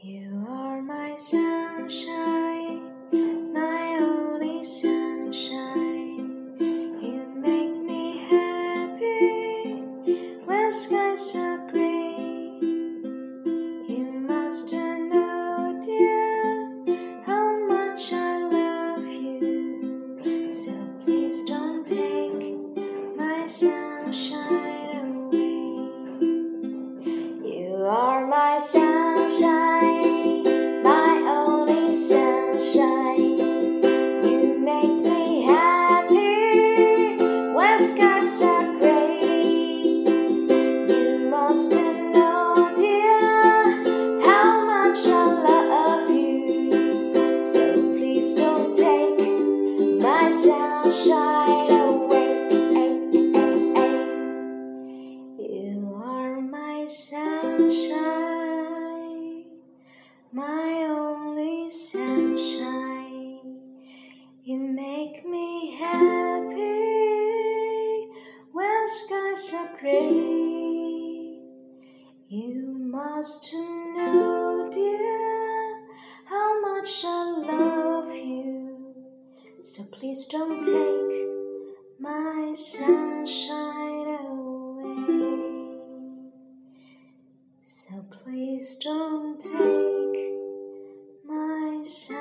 You are my sunshine, my only sunshine. You make me happy when skies are gray. You must know, dear, how much I love you. So please don't take my sunshine away. You are my sunshine, sunshine away. You are my sunshine, my only sunshine. You make me happy when skies are gray. You must know, dear, how much I love. So please don't take my sunshine away. So please don't take my sunshine.